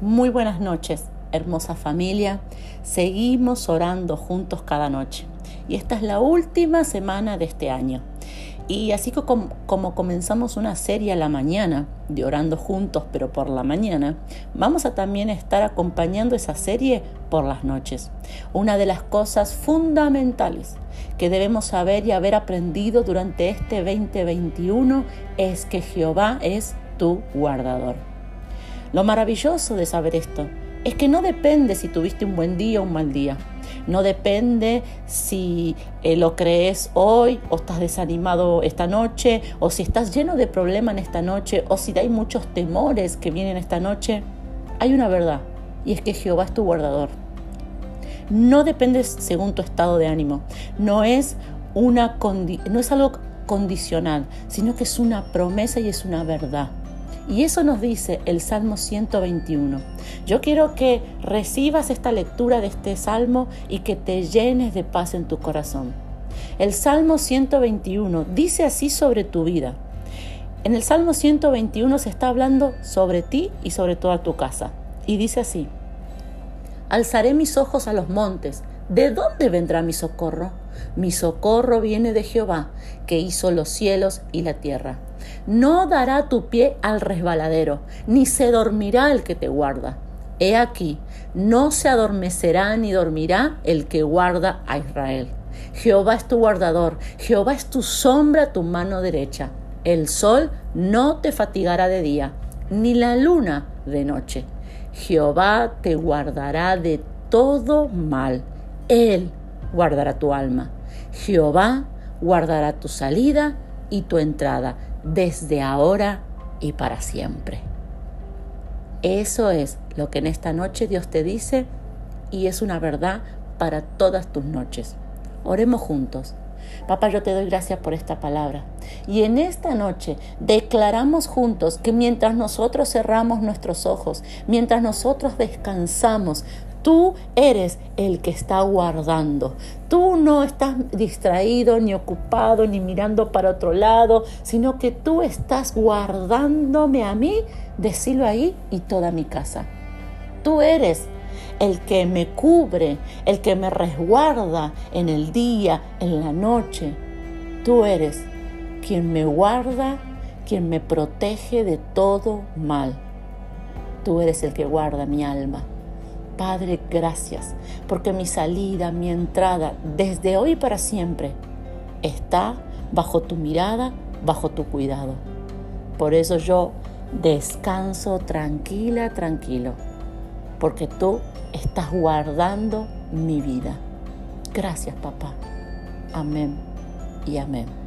Muy buenas noches, hermosa familia. Seguimos orando juntos cada noche. Y esta es la última semana de este año. Y así como, comenzamos una serie a la mañana de orando juntos, pero por la mañana, vamos a también estar acompañando esa serie por las noches. Una de las cosas fundamentales que debemos saber y haber aprendido durante este 2021 es que Jehová es tu guardador. Lo maravilloso de saber esto es que no depende si tuviste un buen día o un mal día. No depende si eh, lo crees hoy o estás desanimado esta noche o si estás lleno de problemas esta noche o si hay muchos temores que vienen esta noche. Hay una verdad y es que Jehová es tu guardador. No depende según tu estado de ánimo. No es, una no es algo condicional, sino que es una promesa y es una verdad. Y eso nos dice el Salmo 121. Yo quiero que recibas esta lectura de este Salmo y que te llenes de paz en tu corazón. El Salmo 121 dice así sobre tu vida. En el Salmo 121 se está hablando sobre ti y sobre toda tu casa. Y dice así, Alzaré mis ojos a los montes. ¿De dónde vendrá mi socorro? Mi socorro viene de Jehová, que hizo los cielos y la tierra. No dará tu pie al resbaladero, ni se dormirá el que te guarda. He aquí, no se adormecerá ni dormirá el que guarda a Israel. Jehová es tu guardador, Jehová es tu sombra, tu mano derecha. El sol no te fatigará de día, ni la luna de noche. Jehová te guardará de todo mal. Él guardará tu alma. Jehová guardará tu salida y tu entrada desde ahora y para siempre. Eso es lo que en esta noche Dios te dice y es una verdad para todas tus noches. Oremos juntos. Papá, yo te doy gracias por esta palabra. Y en esta noche declaramos juntos que mientras nosotros cerramos nuestros ojos, mientras nosotros descansamos, Tú eres el que está guardando. Tú no estás distraído, ni ocupado, ni mirando para otro lado, sino que tú estás guardándome a mí, decirlo ahí, y toda mi casa. Tú eres el que me cubre, el que me resguarda en el día, en la noche. Tú eres quien me guarda, quien me protege de todo mal. Tú eres el que guarda mi alma. Padre, gracias, porque mi salida, mi entrada, desde hoy para siempre, está bajo tu mirada, bajo tu cuidado. Por eso yo descanso tranquila, tranquilo, porque tú estás guardando mi vida. Gracias, papá. Amén y amén.